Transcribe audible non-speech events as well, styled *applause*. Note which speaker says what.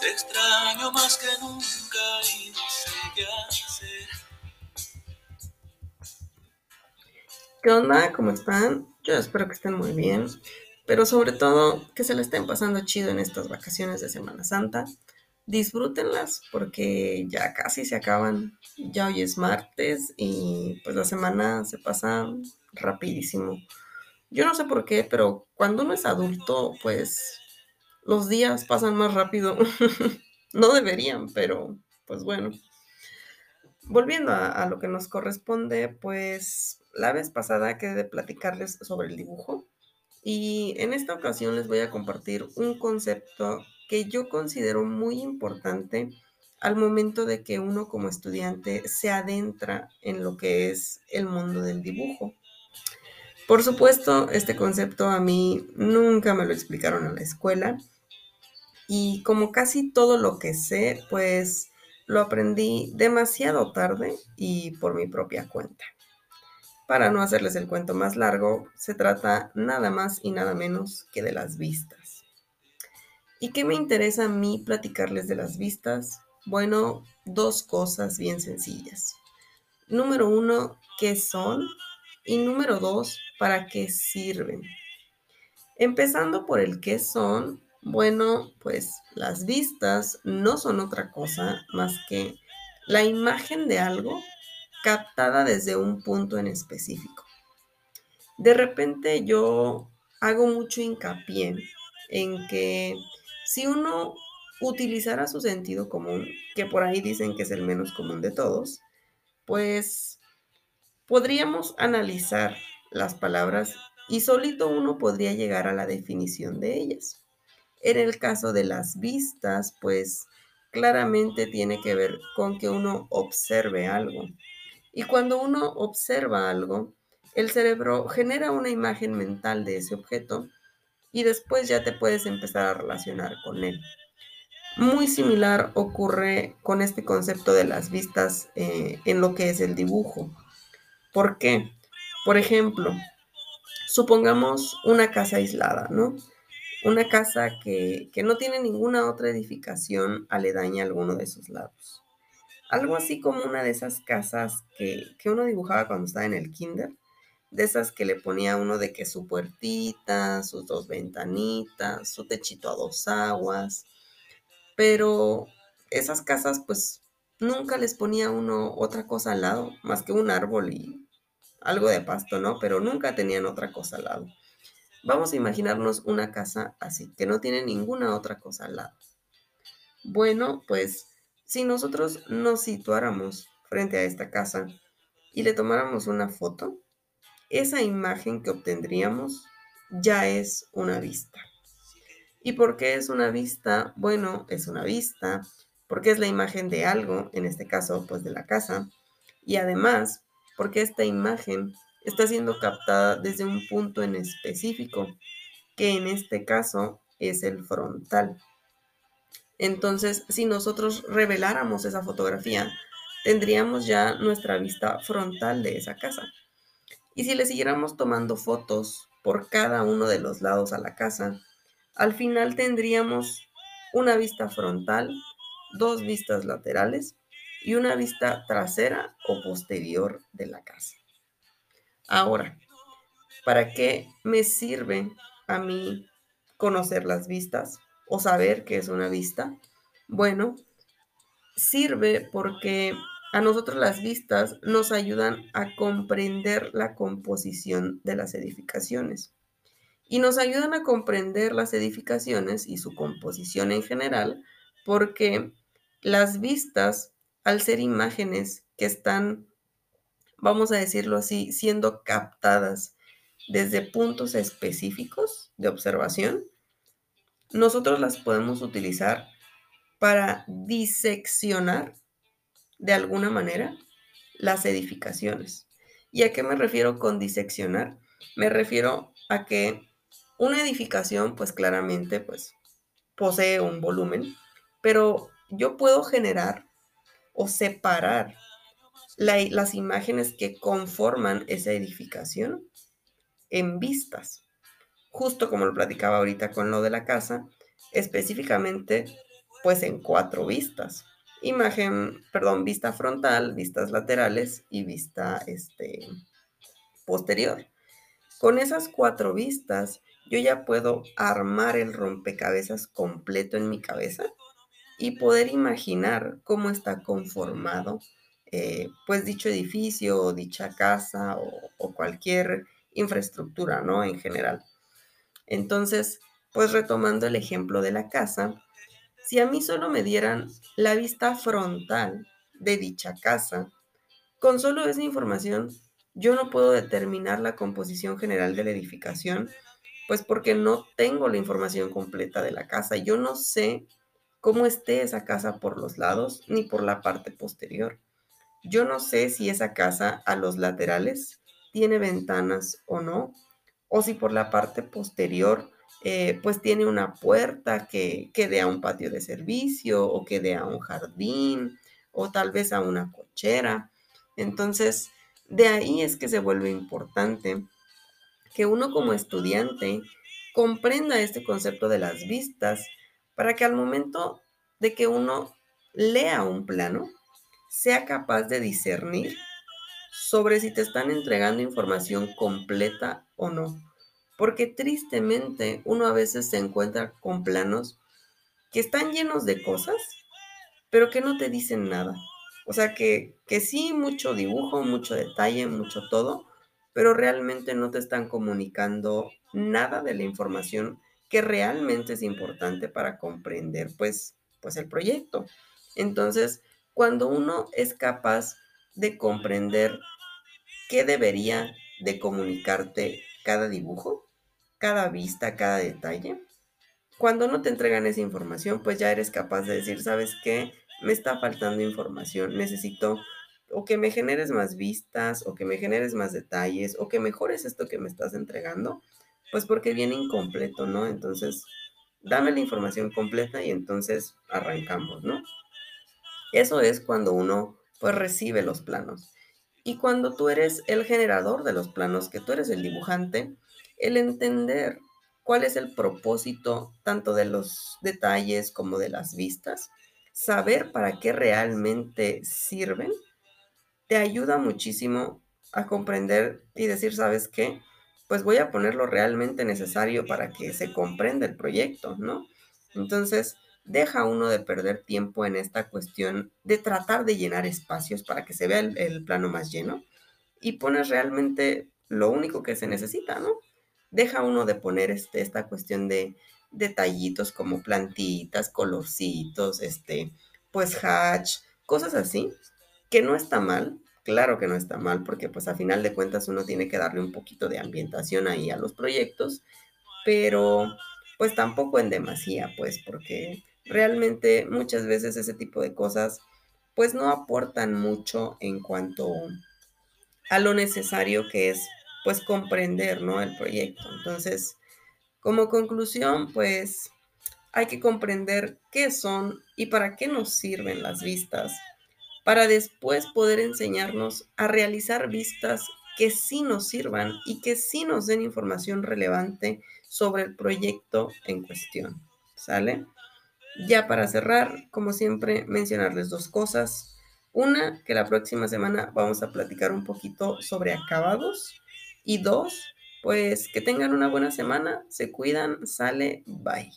Speaker 1: Te extraño más que nunca y no sé qué hacer.
Speaker 2: ¿Qué onda? ¿Cómo están? Yo espero que estén muy bien, pero sobre todo que se la estén pasando chido en estas vacaciones de Semana Santa. Disfrútenlas porque ya casi se acaban. Ya hoy es martes y pues la semana se pasa rapidísimo. Yo no sé por qué, pero cuando uno es adulto, pues los días pasan más rápido. *laughs* no deberían, pero pues bueno. Volviendo a, lo que nos corresponde, pues la vez pasada quedé de platicarles sobre el dibujo y en esta ocasión les voy a compartir un concepto que yo considero muy importante al momento de que uno como estudiante se adentra en lo que es el mundo del dibujo. Por supuesto, este concepto a mí nunca me lo explicaron en la escuela y como casi todo lo que sé, pues lo aprendí demasiado tarde y por mi propia cuenta. Para no hacerles el cuento más largo, se trata nada más y nada menos que de las vistas. ¿Y qué me interesa a mí platicarles de las vistas? Bueno, dos cosas bien sencillas. Número uno, ¿qué son? Y número dos, ¿para qué sirven? Empezando por el qué son, bueno, pues las vistas no son otra cosa más que la imagen de algo captada desde un punto en específico. De repente yo hago mucho hincapié en que si uno utilizara su sentido común, que por ahí dicen que es el menos común de todos, pues Podríamos analizar las palabras y solito uno podría llegar a la definición de ellas. En el caso de las vistas, pues claramente tiene que ver con que uno observe algo. Y cuando uno observa algo, el cerebro genera una imagen mental de ese objeto y después ya te puedes empezar a relacionar con él. Muy similar ocurre con este concepto de las vistas eh, en lo que es el dibujo. ¿Por qué? Por ejemplo, supongamos una casa aislada, ¿no? Una casa que, no tiene ninguna otra edificación aledaña a alguno de sus lados. Algo así como una de esas casas que, que uno dibujaba cuando estaba en el kinder, de esas que le ponía uno de que su puertita, sus dos ventanitas, su techito a dos aguas, pero esas casas pues nunca les ponía uno otra cosa al lado, más que un árbol y algo de pasto, ¿no? Pero nunca tenían otra cosa al lado. Vamos a imaginarnos una casa así, que no tiene ninguna otra cosa al lado. Bueno, pues si nosotros nos situáramos frente a esta casa y le tomáramos una foto, esa imagen que obtendríamos ya es una vista. ¿Y por qué es una vista? Bueno, es una vista porque es la imagen de algo, en este caso, pues de la casa, y además porque esta imagen está siendo captada desde un punto en específico, que en este caso es el frontal. Entonces, si nosotros reveláramos esa fotografía, tendríamos ya nuestra vista frontal de esa casa. Y si le siguiéramos tomando fotos por cada uno de los lados a la casa, al final tendríamos una vista frontal dos vistas laterales y una vista trasera o posterior de la casa. Ahora, ¿para qué me sirve a mí conocer las vistas o saber qué es una vista? Bueno, sirve porque a nosotros las vistas nos ayudan a comprender la composición de las edificaciones y nos ayudan a comprender las edificaciones y su composición en general porque las vistas, al ser imágenes que están, vamos a decirlo así, siendo captadas desde puntos específicos de observación, nosotros las podemos utilizar para diseccionar de alguna manera las edificaciones. ¿Y a qué me refiero con diseccionar? Me refiero a que una edificación, pues claramente, pues posee un volumen, pero yo puedo generar o separar las imágenes que conforman esa edificación en vistas. Justo como lo platicaba ahorita con lo de la casa, específicamente pues en cuatro vistas. Imagen, perdón, vista frontal, vistas laterales y vista este, posterior. Con esas cuatro vistas, yo ya puedo armar el rompecabezas completo en mi cabeza y poder imaginar cómo está conformado, eh, pues dicho edificio o dicha casa o, o cualquier infraestructura, ¿no? En general. Entonces, pues retomando el ejemplo de la casa, si a mí solo me dieran la vista frontal de dicha casa, con solo esa información yo no puedo determinar la composición general de la edificación, pues porque no tengo la información completa de la casa. Yo no sé cómo esté esa casa por los lados ni por la parte posterior. Yo no sé si esa casa a los laterales tiene ventanas o no, o si por la parte posterior eh, pues tiene una puerta que, que dé a un patio de servicio o que dé a un jardín o tal vez a una cochera. Entonces, de ahí es que se vuelve importante que uno como estudiante comprenda este concepto de las vistas para que al momento de que uno lea un plano, sea capaz de discernir sobre si te están entregando información completa o no. Porque tristemente uno a veces se encuentra con planos que están llenos de cosas, pero que no te dicen nada. O sea que, que sí, mucho dibujo, mucho detalle, mucho todo, pero realmente no te están comunicando nada de la información que realmente es importante para comprender pues, pues el proyecto. Entonces, cuando uno es capaz de comprender qué debería de comunicarte cada dibujo, cada vista, cada detalle, cuando no te entregan esa información, pues ya eres capaz de decir, ¿sabes qué? me está faltando información, necesito o que me generes más vistas, o que me generes más detalles, o que mejores esto que me estás entregando, pues porque viene incompleto, ¿no? Entonces, dame la información completa y entonces arrancamos, ¿no? Eso es cuando uno pues recibe los planos. Y cuando tú eres el generador de los planos, que tú eres el dibujante, el entender cuál es el propósito tanto de los detalles como de las vistas, saber para qué realmente sirven, te ayuda muchísimo a comprender y decir, ¿sabes qué? Pues voy a poner lo realmente necesario para que se comprenda el proyecto, ¿no? Entonces, deja uno de perder tiempo en esta cuestión de tratar de llenar espacios para que se vea el, plano más lleno y pones realmente lo único que se necesita, ¿no? Deja uno de poner este, esta cuestión de detallitos como plantitas, colorcitos, este, pues hatch, cosas así, que no está mal, claro que no está mal, porque pues a final de cuentas uno tiene que darle un poquito de ambientación ahí a los proyectos, pero pues tampoco en demasía, pues, porque realmente muchas veces ese tipo de cosas pues no aportan mucho en cuanto a lo necesario que es pues comprender, ¿no? El proyecto. Entonces, como conclusión, pues hay que comprender qué son y para qué nos sirven las vistas, para después poder enseñarnos a realizar vistas que sí nos sirvan y que sí nos den información relevante sobre el proyecto en cuestión. ¿Sale? Ya para cerrar, como siempre, mencionarles dos cosas. Una, que la próxima semana vamos a platicar un poquito sobre acabados. Y dos, pues que tengan una buena semana, se cuidan, sale, bye.